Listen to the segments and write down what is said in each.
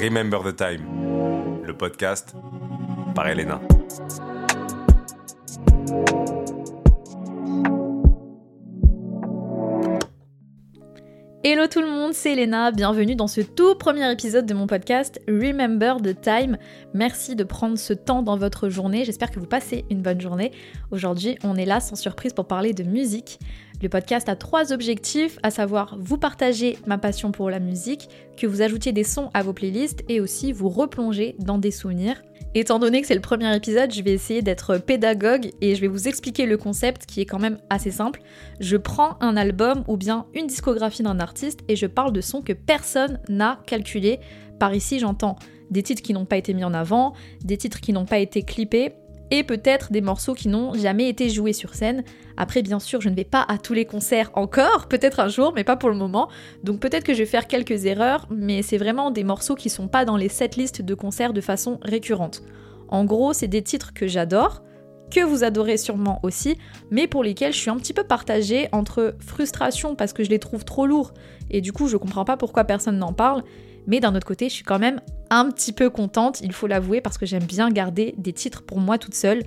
Remember the Time, le podcast par Elena. Hello tout le monde, c'est Elena, bienvenue dans ce tout premier épisode de mon podcast Remember the Time. Merci de prendre ce temps dans votre journée, j'espère que vous passez une bonne journée. Aujourd'hui on est là sans surprise pour parler de musique. Le podcast a trois objectifs, à savoir vous partager ma passion pour la musique, que vous ajoutiez des sons à vos playlists et aussi vous replonger dans des souvenirs. Étant donné que c'est le premier épisode, je vais essayer d'être pédagogue et je vais vous expliquer le concept qui est quand même assez simple. Je prends un album ou bien une discographie d'un artiste et je parle de sons que personne n'a calculés. Par ici, j'entends des titres qui n'ont pas été mis en avant, des titres qui n'ont pas été clippés et peut-être des morceaux qui n'ont jamais été joués sur scène. Après, bien sûr, je ne vais pas à tous les concerts encore, peut-être un jour, mais pas pour le moment. Donc peut-être que je vais faire quelques erreurs, mais c'est vraiment des morceaux qui sont pas dans les setlists de concerts de façon récurrente. En gros, c'est des titres que j'adore, que vous adorez sûrement aussi, mais pour lesquels je suis un petit peu partagée entre frustration parce que je les trouve trop lourds et du coup je comprends pas pourquoi personne n'en parle, mais d'un autre côté, je suis quand même un petit peu contente, il faut l'avouer, parce que j'aime bien garder des titres pour moi toute seule.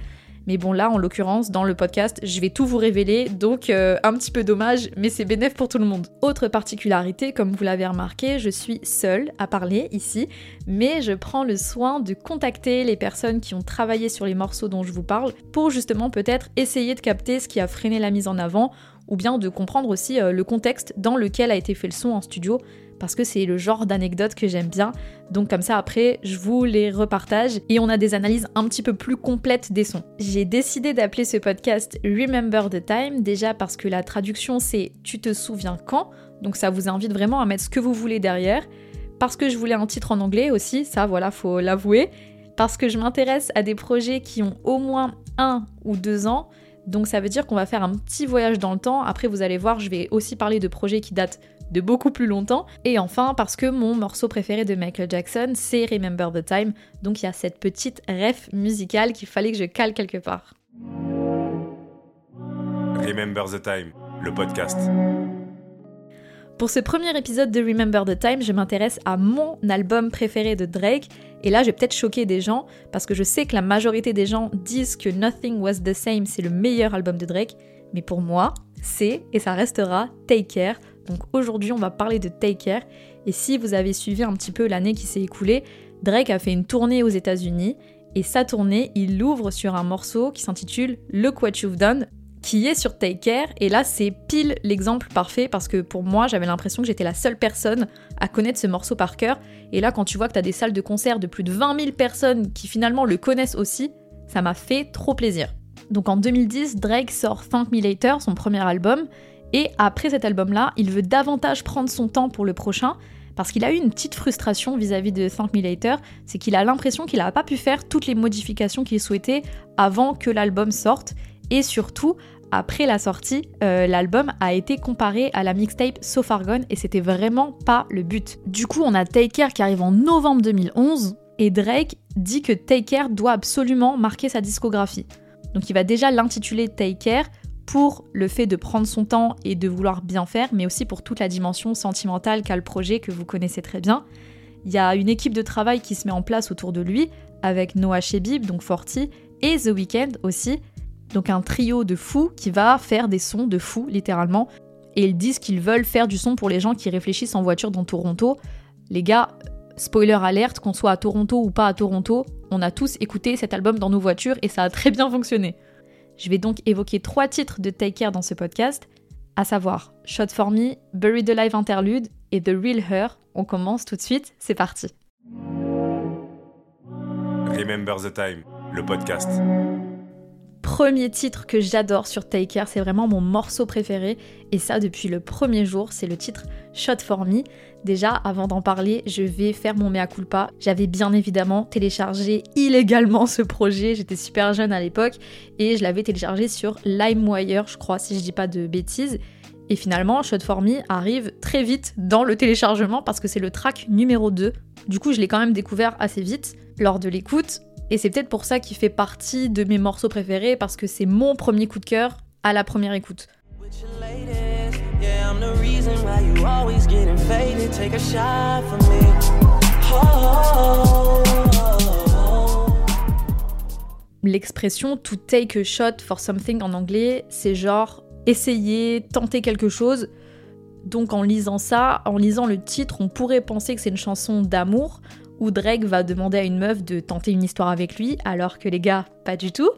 Mais bon, là, en l'occurrence, dans le podcast, je vais tout vous révéler, donc euh, un petit peu dommage, mais c'est bénéf pour tout le monde. Autre particularité, comme vous l'avez remarqué, je suis seule à parler ici, mais je prends le soin de contacter les personnes qui ont travaillé sur les morceaux dont je vous parle, pour justement peut-être essayer de capter ce qui a freiné la mise en avant, ou bien de comprendre aussi euh, le contexte dans lequel a été fait le son en studio, parce que c'est le genre d'anecdote que j'aime bien. Donc comme ça après, je vous les repartage et on a des analyses un petit peu plus complètes des sons. J'ai décidé d'appeler ce podcast Remember the Time déjà parce que la traduction c'est tu te souviens quand? Donc ça vous invite vraiment à mettre ce que vous voulez derrière. Parce que je voulais un titre en anglais aussi, ça voilà, faut l'avouer. Parce que je m'intéresse à des projets qui ont au moins un ou deux ans. Donc ça veut dire qu'on va faire un petit voyage dans le temps. Après vous allez voir, je vais aussi parler de projets qui datent de beaucoup plus longtemps. Et enfin, parce que mon morceau préféré de Michael Jackson, c'est Remember the Time. Donc il y a cette petite ref musicale qu'il fallait que je cale quelque part. Remember the Time, le podcast. Pour ce premier épisode de Remember the Time, je m'intéresse à mon album préféré de Drake. Et là, je vais peut-être choquer des gens, parce que je sais que la majorité des gens disent que Nothing Was the Same, c'est le meilleur album de Drake. Mais pour moi, c'est, et ça restera, Take Care, donc aujourd'hui, on va parler de Take Care. Et si vous avez suivi un petit peu l'année qui s'est écoulée, Drake a fait une tournée aux États-Unis. Et sa tournée, il l'ouvre sur un morceau qui s'intitule Look What You've Done, qui est sur Take Care. Et là, c'est pile l'exemple parfait parce que pour moi, j'avais l'impression que j'étais la seule personne à connaître ce morceau par cœur. Et là, quand tu vois que tu as des salles de concert de plus de 20 000 personnes qui finalement le connaissent aussi, ça m'a fait trop plaisir. Donc en 2010, Drake sort Thank Me Later, son premier album, et après cet album-là, il veut davantage prendre son temps pour le prochain, parce qu'il a eu une petite frustration vis-à-vis de Thank Me Later, c'est qu'il a l'impression qu'il n'a pas pu faire toutes les modifications qu'il souhaitait avant que l'album sorte, et surtout, après la sortie, euh, l'album a été comparé à la mixtape So Far Gone, et c'était vraiment pas le but. Du coup, on a Take Care qui arrive en novembre 2011, et Drake dit que Take Care doit absolument marquer sa discographie. Donc il va déjà l'intituler Take Care, pour le fait de prendre son temps et de vouloir bien faire, mais aussi pour toute la dimension sentimentale qu'a le projet que vous connaissez très bien. Il y a une équipe de travail qui se met en place autour de lui, avec Noah Shebib, donc Forty, et The Weeknd aussi, donc un trio de fous qui va faire des sons de fous, littéralement. Et ils disent qu'ils veulent faire du son pour les gens qui réfléchissent en voiture dans Toronto. Les gars, spoiler alerte, qu'on soit à Toronto ou pas à Toronto, on a tous écouté cet album dans nos voitures et ça a très bien fonctionné. Je vais donc évoquer trois titres de Take Care dans ce podcast, à savoir Shot for Me, Buried Alive Interlude et The Real Her. On commence tout de suite, c'est parti. Remember the Time, le podcast premier titre que j'adore sur Taker, c'est vraiment mon morceau préféré et ça depuis le premier jour, c'est le titre Shot for Me. Déjà, avant d'en parler, je vais faire mon mea culpa. J'avais bien évidemment téléchargé illégalement ce projet, j'étais super jeune à l'époque et je l'avais téléchargé sur LimeWire, je crois, si je dis pas de bêtises. Et finalement, Shot for Me arrive très vite dans le téléchargement parce que c'est le track numéro 2. Du coup, je l'ai quand même découvert assez vite lors de l'écoute. Et c'est peut-être pour ça qu'il fait partie de mes morceaux préférés, parce que c'est mon premier coup de cœur à la première écoute. L'expression to take a shot for something en anglais, c'est genre essayer, tenter quelque chose. Donc en lisant ça, en lisant le titre, on pourrait penser que c'est une chanson d'amour, où Drake va demander à une meuf de tenter une histoire avec lui, alors que les gars, pas du tout.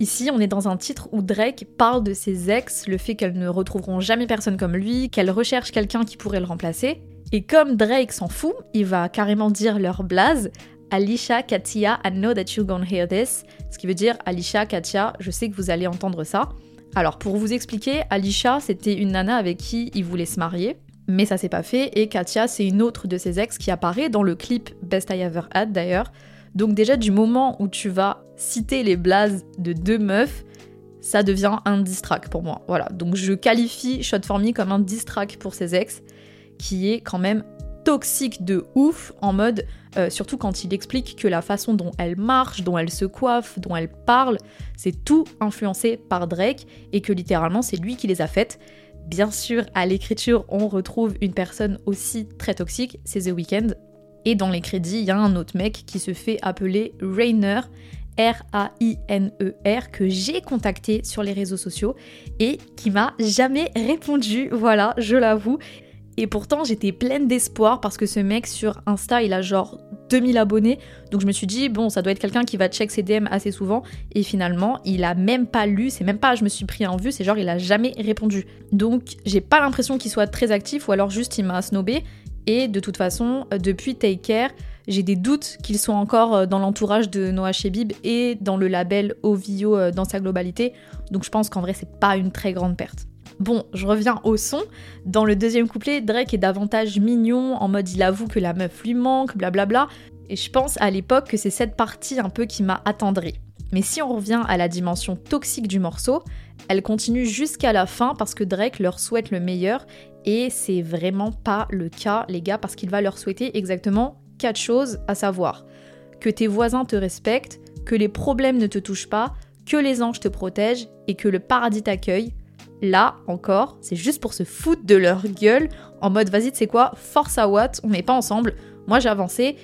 Ici, on est dans un titre où Drake parle de ses ex, le fait qu'elles ne retrouveront jamais personne comme lui, qu'elles recherchent quelqu'un qui pourrait le remplacer. Et comme Drake s'en fout, il va carrément dire leur blase Alicia, Katia, I know that you're gonna hear this. Ce qui veut dire Alicia, Katia, je sais que vous allez entendre ça. Alors pour vous expliquer, Alicia c'était une nana avec qui il voulait se marier, mais ça s'est pas fait, et Katia c'est une autre de ses ex qui apparaît dans le clip Best I Ever Had d'ailleurs. Donc déjà du moment où tu vas citer les blazes de deux meufs, ça devient un distrack pour moi. Voilà, donc je qualifie Shot For Me comme un distrack pour ses ex, qui est quand même toxique de ouf, en mode, euh, surtout quand il explique que la façon dont elle marche, dont elle se coiffe, dont elle parle, c'est tout influencé par Drake et que littéralement c'est lui qui les a faites. Bien sûr, à l'écriture, on retrouve une personne aussi très toxique, c'est The Weeknd. Et dans les crédits, il y a un autre mec qui se fait appeler Rainer, R-A-I-N-E-R, e que j'ai contacté sur les réseaux sociaux et qui m'a jamais répondu. Voilà, je l'avoue. Et pourtant, j'étais pleine d'espoir parce que ce mec sur Insta, il a genre 2000 abonnés. Donc je me suis dit, bon, ça doit être quelqu'un qui va check ses DM assez souvent. Et finalement, il a même pas lu, c'est même pas je me suis pris en vue, c'est genre il a jamais répondu. Donc j'ai pas l'impression qu'il soit très actif ou alors juste il m'a snobé. Et de toute façon, depuis Take Care, j'ai des doutes qu'il soit encore euh, dans l'entourage de Noah Shebib et dans le label OVO euh, dans sa globalité. Donc je pense qu'en vrai, c'est pas une très grande perte. Bon, je reviens au son. Dans le deuxième couplet, Drake est davantage mignon, en mode il avoue que la meuf lui manque, blablabla. Et je pense à l'époque que c'est cette partie un peu qui m'a attendri. Mais si on revient à la dimension toxique du morceau, elle continue jusqu'à la fin parce que Drake leur souhaite le meilleur et c'est vraiment pas le cas les gars parce qu'il va leur souhaiter exactement quatre choses à savoir que tes voisins te respectent, que les problèmes ne te touchent pas, que les anges te protègent et que le paradis t'accueille, Là encore, c'est juste pour se foutre de leur gueule en mode vas-y, c'est quoi, force à Watt, on n'est pas ensemble, moi j'ai avancé.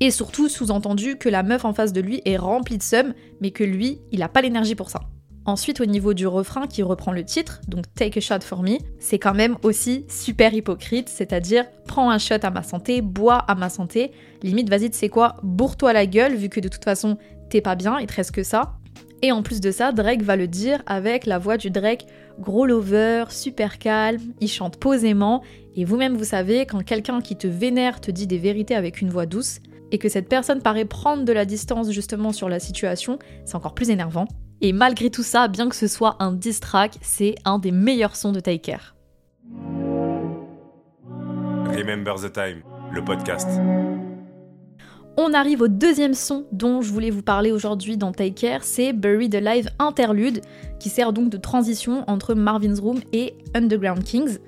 Et surtout, sous-entendu que la meuf en face de lui est remplie de seum, mais que lui, il n'a pas l'énergie pour ça. Ensuite, au niveau du refrain qui reprend le titre, donc Take a shot for me, c'est quand même aussi super hypocrite, c'est-à-dire prends un shot à ma santé, bois à ma santé, limite vas-y, c'est quoi, bourre-toi la gueule, vu que de toute façon t'es pas bien, il te reste que ça. Et en plus de ça, Drake va le dire avec la voix du Drake gros lover, super calme, il chante posément, et vous-même vous savez, quand quelqu'un qui te vénère te dit des vérités avec une voix douce, et que cette personne paraît prendre de la distance justement sur la situation, c'est encore plus énervant. Et malgré tout ça, bien que ce soit un diss c'est un des meilleurs sons de Take Care. Remember the Time, le podcast. On arrive au deuxième son dont je voulais vous parler aujourd'hui dans Take Care, c'est Buried Alive Interlude, qui sert donc de transition entre Marvin's Room et Underground Kings.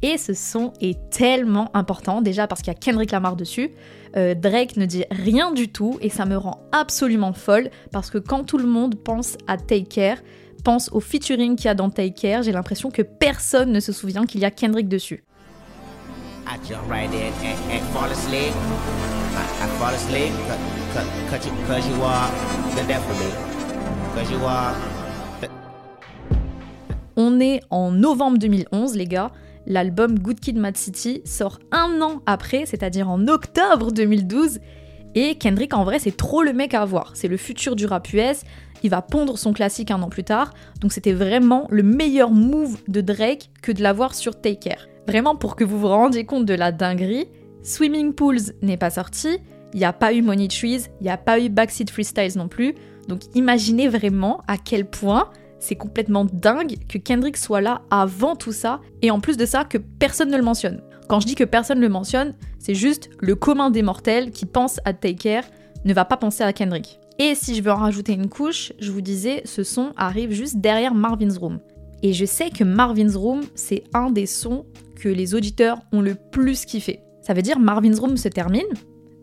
Et ce son est tellement important, déjà parce qu'il y a Kendrick Lamar dessus. Euh, Drake ne dit rien du tout et ça me rend absolument folle parce que quand tout le monde pense à Take Care, pense au featuring qu'il y a dans Take Care, j'ai l'impression que personne ne se souvient qu'il y a Kendrick dessus. On est en novembre 2011, les gars. L'album Good Kid Mad City sort un an après, c'est-à-dire en octobre 2012. Et Kendrick, en vrai, c'est trop le mec à avoir. C'est le futur du rap US. Il va pondre son classique un an plus tard. Donc c'était vraiment le meilleur move de Drake que de l'avoir sur Take Care. Vraiment pour que vous vous rendiez compte de la dinguerie, Swimming Pools n'est pas sorti, il n'y a pas eu Money Trees, il n'y a pas eu Backseat Freestyles non plus. Donc imaginez vraiment à quel point c'est complètement dingue que Kendrick soit là avant tout ça, et en plus de ça, que personne ne le mentionne. Quand je dis que personne ne le mentionne, c'est juste le commun des mortels qui pense à Take Care ne va pas penser à Kendrick. Et si je veux en rajouter une couche, je vous disais, ce son arrive juste derrière Marvin's Room. Et je sais que Marvin's Room, c'est un des sons que les auditeurs ont le plus kiffé. Ça veut dire Marvin's Room se termine,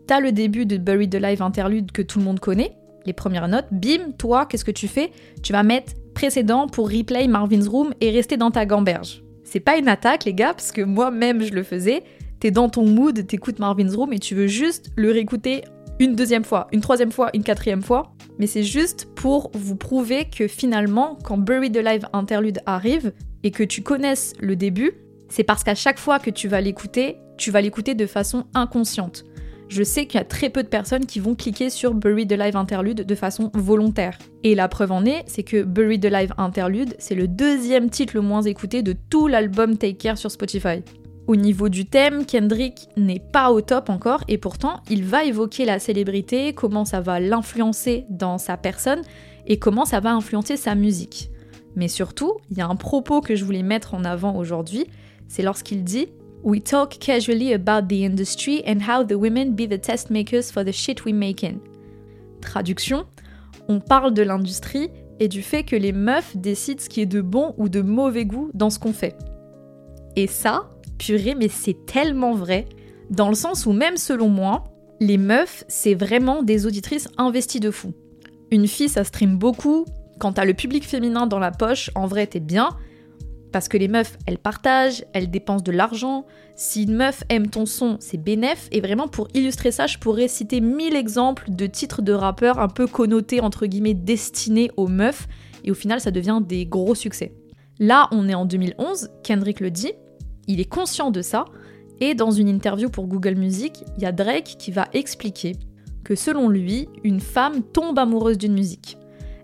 t'as le début de Buried the Live interlude que tout le monde connaît, les premières notes, bim, toi, qu'est-ce que tu fais? Tu vas mettre précédent pour replay Marvin's Room et rester dans ta gamberge. C'est pas une attaque, les gars, parce que moi-même je le faisais. T'es dans ton mood, t'écoutes Marvin's Room et tu veux juste le réécouter une deuxième fois, une troisième fois, une quatrième fois, mais c'est juste pour vous prouver que finalement, quand Buried Alive Interlude arrive et que tu connaisses le début, c'est parce qu'à chaque fois que tu vas l'écouter, tu vas l'écouter de façon inconsciente. Je sais qu'il y a très peu de personnes qui vont cliquer sur Buried Alive Interlude de façon volontaire. Et la preuve en est, c'est que Buried Alive Interlude, c'est le deuxième titre le moins écouté de tout l'album Take Care sur Spotify. Au niveau du thème, Kendrick n'est pas au top encore et pourtant il va évoquer la célébrité, comment ça va l'influencer dans sa personne et comment ça va influencer sa musique. Mais surtout, il y a un propos que je voulais mettre en avant aujourd'hui, c'est lorsqu'il dit We talk casually about the industry and how the women be the test makers for the shit we making. Traduction On parle de l'industrie et du fait que les meufs décident ce qui est de bon ou de mauvais goût dans ce qu'on fait. Et ça, purée, mais c'est tellement vrai, dans le sens où même selon moi, les meufs, c'est vraiment des auditrices investies de fou. Une fille, ça stream beaucoup. Quand t'as le public féminin dans la poche, en vrai, t'es bien. Parce que les meufs, elles partagent, elles dépensent de l'argent. Si une meuf aime ton son, c'est bénéf. Et vraiment, pour illustrer ça, je pourrais citer mille exemples de titres de rappeurs un peu connotés, entre guillemets, destinés aux meufs. Et au final, ça devient des gros succès. Là, on est en 2011, Kendrick le dit, il est conscient de ça, et dans une interview pour Google Music, il y a Drake qui va expliquer que selon lui, une femme tombe amoureuse d'une musique.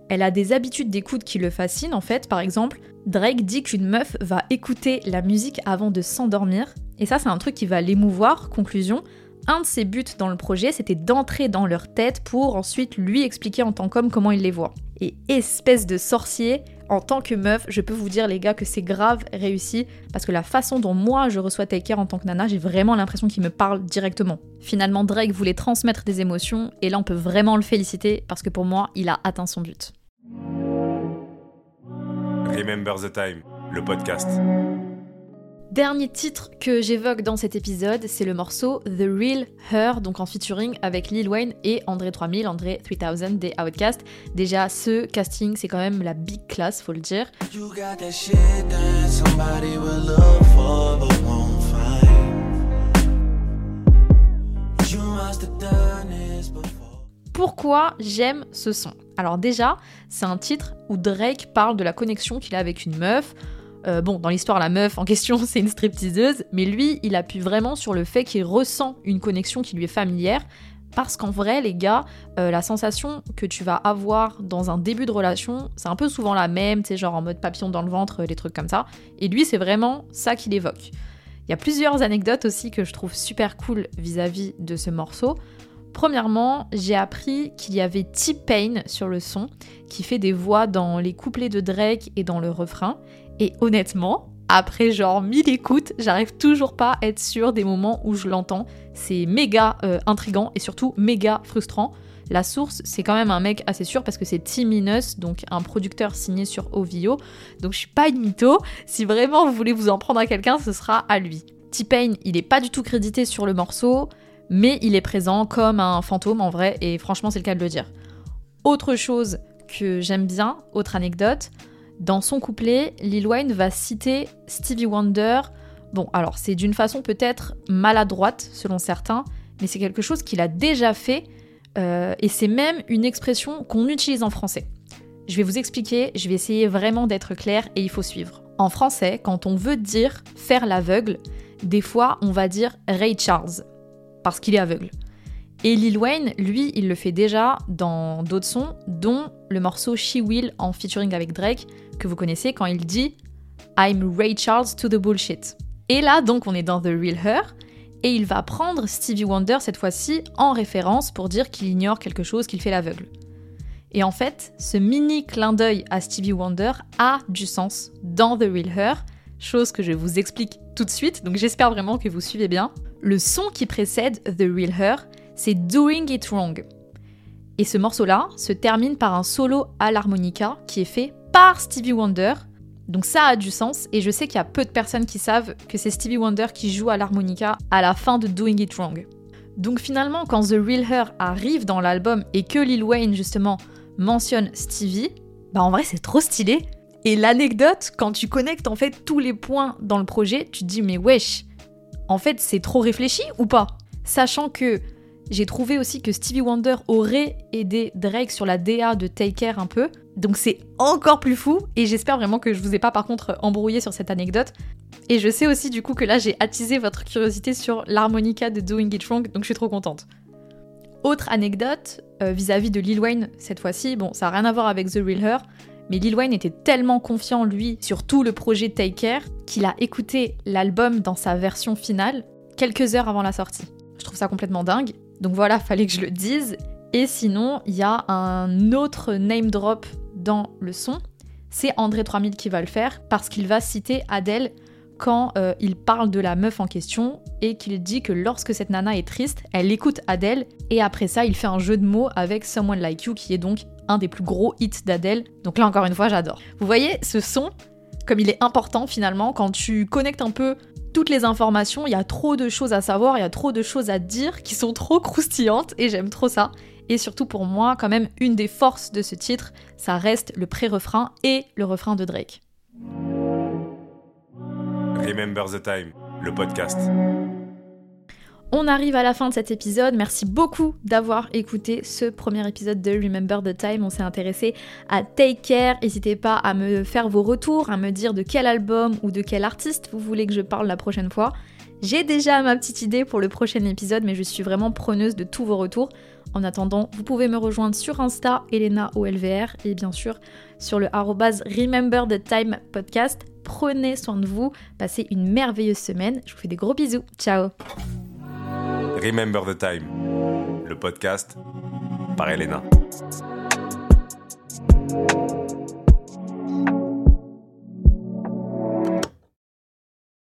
Elle a des habitudes d'écoute qui le fascinent en fait, par exemple, Drake dit qu'une meuf va écouter la musique avant de s'endormir, et ça c'est un truc qui va l'émouvoir, conclusion. Un de ses buts dans le projet, c'était d'entrer dans leur tête pour ensuite lui expliquer en tant qu'homme comment il les voit. Et espèce de sorcier, en tant que meuf, je peux vous dire les gars que c'est grave réussi parce que la façon dont moi je reçois Take Care en tant que nana, j'ai vraiment l'impression qu'il me parle directement. Finalement, Drake voulait transmettre des émotions et là on peut vraiment le féliciter parce que pour moi, il a atteint son but. Dernier titre que j'évoque dans cet épisode, c'est le morceau The Real Her, donc en featuring avec Lil Wayne et André 3000, André 3000 des Outcast. Déjà, ce casting, c'est quand même la big class, faut le dire. Pourquoi j'aime ce son? Alors déjà, c'est un titre où Drake parle de la connexion qu'il a avec une meuf, euh, bon, dans l'histoire, la meuf en question, c'est une stripteaseuse, mais lui, il appuie vraiment sur le fait qu'il ressent une connexion qui lui est familière. Parce qu'en vrai, les gars, euh, la sensation que tu vas avoir dans un début de relation, c'est un peu souvent la même, tu sais, genre en mode papillon dans le ventre, des trucs comme ça. Et lui, c'est vraiment ça qu'il évoque. Il y a plusieurs anecdotes aussi que je trouve super cool vis-à-vis de ce morceau. Premièrement, j'ai appris qu'il y avait T-Pain sur le son, qui fait des voix dans les couplets de Drake et dans le refrain. Et honnêtement, après genre mille écoutes, j'arrive toujours pas à être sûre des moments où je l'entends. C'est méga euh, intrigant et surtout méga frustrant. La source, c'est quand même un mec assez sûr parce que c'est Tim Minus, donc un producteur signé sur OVO. Donc je suis pas une mytho. Si vraiment vous voulez vous en prendre à quelqu'un, ce sera à lui. T-Pain, il est pas du tout crédité sur le morceau, mais il est présent comme un fantôme en vrai, et franchement, c'est le cas de le dire. Autre chose que j'aime bien, autre anecdote, dans son couplet, Lil Wayne va citer Stevie Wonder. Bon, alors c'est d'une façon peut-être maladroite selon certains, mais c'est quelque chose qu'il a déjà fait euh, et c'est même une expression qu'on utilise en français. Je vais vous expliquer, je vais essayer vraiment d'être clair et il faut suivre. En français, quand on veut dire faire l'aveugle, des fois on va dire Ray Charles parce qu'il est aveugle. Et Lil Wayne, lui, il le fait déjà dans d'autres sons, dont le morceau She Will en featuring avec Drake, que vous connaissez quand il dit I'm Ray Charles to the bullshit. Et là, donc, on est dans The Real Her, et il va prendre Stevie Wonder cette fois-ci en référence pour dire qu'il ignore quelque chose, qu'il fait l'aveugle. Et en fait, ce mini clin d'œil à Stevie Wonder a du sens dans The Real Her, chose que je vous explique tout de suite, donc j'espère vraiment que vous suivez bien. Le son qui précède The Real Her, c'est Doing It Wrong. Et ce morceau-là se termine par un solo à l'harmonica qui est fait par Stevie Wonder. Donc ça a du sens et je sais qu'il y a peu de personnes qui savent que c'est Stevie Wonder qui joue à l'harmonica à la fin de Doing It Wrong. Donc finalement quand The Real Her arrive dans l'album et que Lil Wayne justement mentionne Stevie, bah en vrai c'est trop stylé. Et l'anecdote, quand tu connectes en fait tous les points dans le projet, tu te dis mais wesh, en fait c'est trop réfléchi ou pas? Sachant que J'ai trouvé aussi que Stevie Wonder aurait aidé Drake sur la DA de Take Care un peu. Donc c'est encore plus fou et j'espère vraiment que je vous ai pas par contre embrouillé sur cette anecdote. Et je sais aussi du coup que là j'ai attisé votre curiosité sur l'harmonica de Doing It Wrong, donc je suis trop contente. Autre anecdote euh, vis-à-vis de Lil Wayne cette fois-ci, bon ça n'a rien à voir avec The Real Her, mais Lil Wayne était tellement confiant lui sur tout le projet Take Care qu'il a écouté l'album dans sa version finale quelques heures avant la sortie. Je trouve ça complètement dingue. Donc voilà, fallait que je le dise. Et sinon, il y a un autre name drop dans le son. C'est André 3000 qui va le faire parce qu'il va citer Adèle quand euh, il parle de la meuf en question et qu'il dit que lorsque cette nana est triste, elle écoute Adèle et après ça, il fait un jeu de mots avec Someone Like You qui est donc un des plus gros hits d'Adèle. Donc là encore une fois, j'adore. Vous voyez, ce son, comme il est important finalement, quand tu connectes un peu toutes les informations, il y a trop de choses à savoir, il y a trop de choses à dire qui sont trop croustillantes et j'aime trop ça. Et surtout pour moi, quand même, une des forces de ce titre, ça reste le pré-refrain et le refrain de Drake. Remember the Time, le podcast. On arrive à la fin de cet épisode. Merci beaucoup d'avoir écouté ce premier épisode de Remember the Time. On s'est intéressé à Take Care. N'hésitez pas à me faire vos retours, à me dire de quel album ou de quel artiste vous voulez que je parle la prochaine fois. J'ai déjà ma petite idée pour le prochain épisode, mais je suis vraiment preneuse de tous vos retours. En attendant, vous pouvez me rejoindre sur Insta, Elena OLVR, et bien sûr sur le Remember the Time podcast. Prenez soin de vous, passez une merveilleuse semaine. Je vous fais des gros bisous. Ciao Remember the Time, le podcast par Elena.